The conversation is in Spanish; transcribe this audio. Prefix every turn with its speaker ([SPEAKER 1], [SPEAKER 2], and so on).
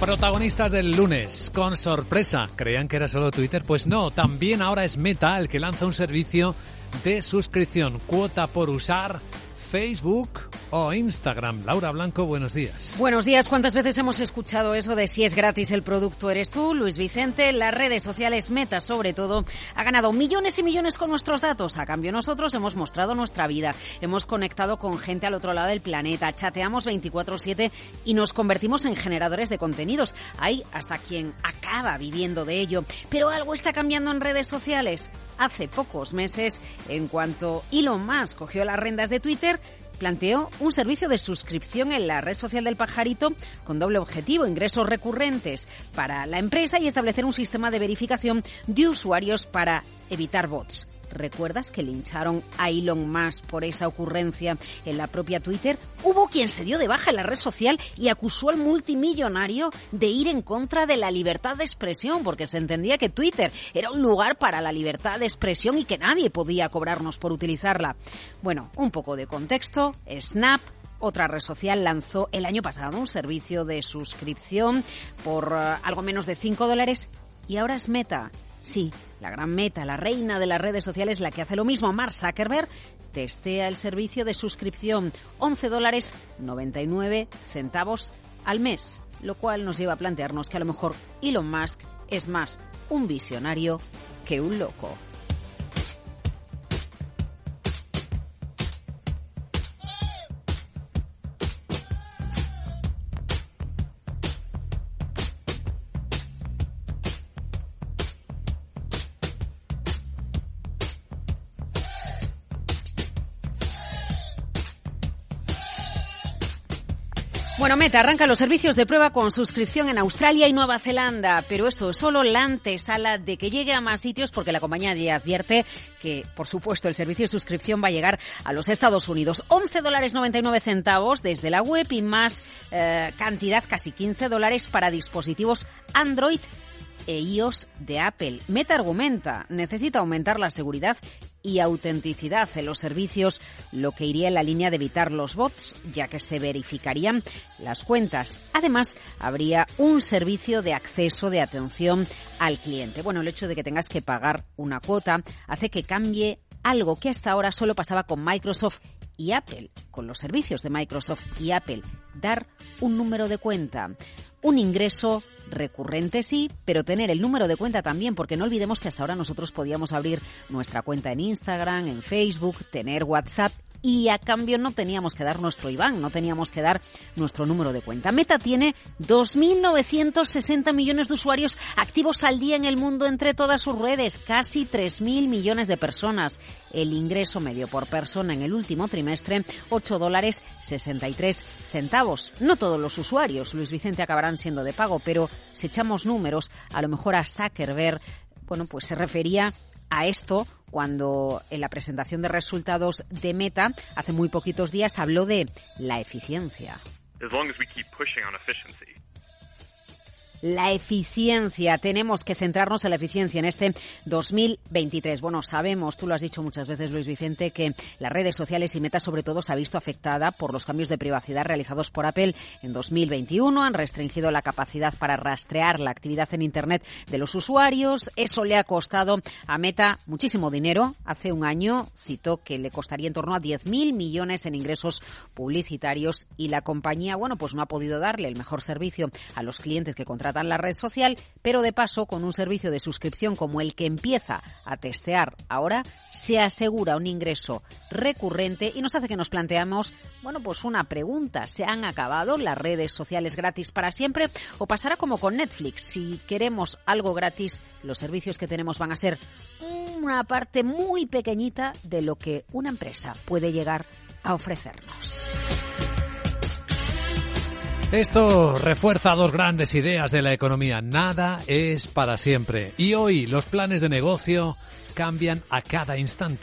[SPEAKER 1] Protagonistas del lunes, con sorpresa. ¿Creían que era solo Twitter? Pues no, también ahora es Meta el que lanza un servicio de suscripción, cuota por usar Facebook o Instagram. Laura Blanco, buenos días.
[SPEAKER 2] Buenos días. ¿Cuántas veces hemos escuchado eso de si es gratis el producto eres tú, Luis Vicente? Las redes sociales, Meta sobre todo, ha ganado millones y millones con nuestros datos. A cambio, nosotros hemos mostrado nuestra vida, hemos conectado con gente al otro lado del planeta, chateamos 24/7 y nos convertimos en generadores de contenidos. Hay hasta quien acaba viviendo de ello. Pero algo está cambiando en redes sociales hace pocos meses, en cuanto Elon Musk cogió las rendas de Twitter, planteó un servicio de suscripción en la red social del pajarito con doble objetivo, ingresos recurrentes para la empresa y establecer un sistema de verificación de usuarios para evitar bots. ¿Recuerdas que lincharon a Elon Musk por esa ocurrencia en la propia Twitter? Hubo quien se dio de baja en la red social y acusó al multimillonario de ir en contra de la libertad de expresión, porque se entendía que Twitter era un lugar para la libertad de expresión y que nadie podía cobrarnos por utilizarla. Bueno, un poco de contexto. Snap otra red social lanzó el año pasado un servicio de suscripción por uh, algo menos de 5 dólares y ahora es Meta Sí, la gran meta, la reina de las redes sociales, la que hace lo mismo, Mark Zuckerberg, testea el servicio de suscripción 11 dólares 99 centavos al mes, lo cual nos lleva a plantearnos que a lo mejor Elon Musk es más un visionario que un loco. Bueno, Meta arranca los servicios de prueba con suscripción en Australia y Nueva Zelanda, pero esto es solo la antesala de que llegue a más sitios porque la compañía ya advierte que, por supuesto, el servicio de suscripción va a llegar a los Estados Unidos. 11 dólares 99 centavos desde la web y más eh, cantidad, casi 15 dólares para dispositivos Android e iOS de Apple. Meta argumenta, necesita aumentar la seguridad y autenticidad en los servicios, lo que iría en la línea de evitar los bots, ya que se verificarían las cuentas. Además, habría un servicio de acceso de atención al cliente. Bueno, el hecho de que tengas que pagar una cuota hace que cambie algo que hasta ahora solo pasaba con Microsoft y Apple, con los servicios de Microsoft y Apple, dar un número de cuenta, un ingreso recurrente sí, pero tener el número de cuenta también, porque no olvidemos que hasta ahora nosotros podíamos abrir nuestra cuenta en Instagram, en Facebook, tener WhatsApp y a cambio no teníamos que dar nuestro IBAN, no teníamos que dar nuestro número de cuenta. Meta tiene 2.960 millones de usuarios activos al día en el mundo entre todas sus redes, casi 3.000 millones de personas. El ingreso medio por persona en el último trimestre, 8 dólares 63 centavos. No todos los usuarios, Luis Vicente, acabarán siendo de pago, pero si echamos números, a lo mejor a Zuckerberg, bueno, pues se refería a esto cuando en la presentación de resultados de Meta hace muy poquitos días habló de la eficiencia la eficiencia. Tenemos que centrarnos en la eficiencia en este 2023. Bueno, sabemos, tú lo has dicho muchas veces, Luis Vicente, que las redes sociales y Meta sobre todo se ha visto afectada por los cambios de privacidad realizados por Apple en 2021. Han restringido la capacidad para rastrear la actividad en Internet de los usuarios. Eso le ha costado a Meta muchísimo dinero. Hace un año citó que le costaría en torno a 10.000 millones en ingresos publicitarios y la compañía, bueno, pues no ha podido darle el mejor servicio a los clientes que contratan la red social, pero de paso con un servicio de suscripción como el que empieza a testear ahora, se asegura un ingreso recurrente y nos hace que nos planteamos, bueno, pues una pregunta, ¿se han acabado las redes sociales gratis para siempre o pasará como con Netflix? Si queremos algo gratis, los servicios que tenemos van a ser una parte muy pequeñita de lo que una empresa puede llegar a ofrecernos.
[SPEAKER 1] Esto refuerza dos grandes ideas de la economía. Nada es para siempre. Y hoy los planes de negocio cambian a cada instante.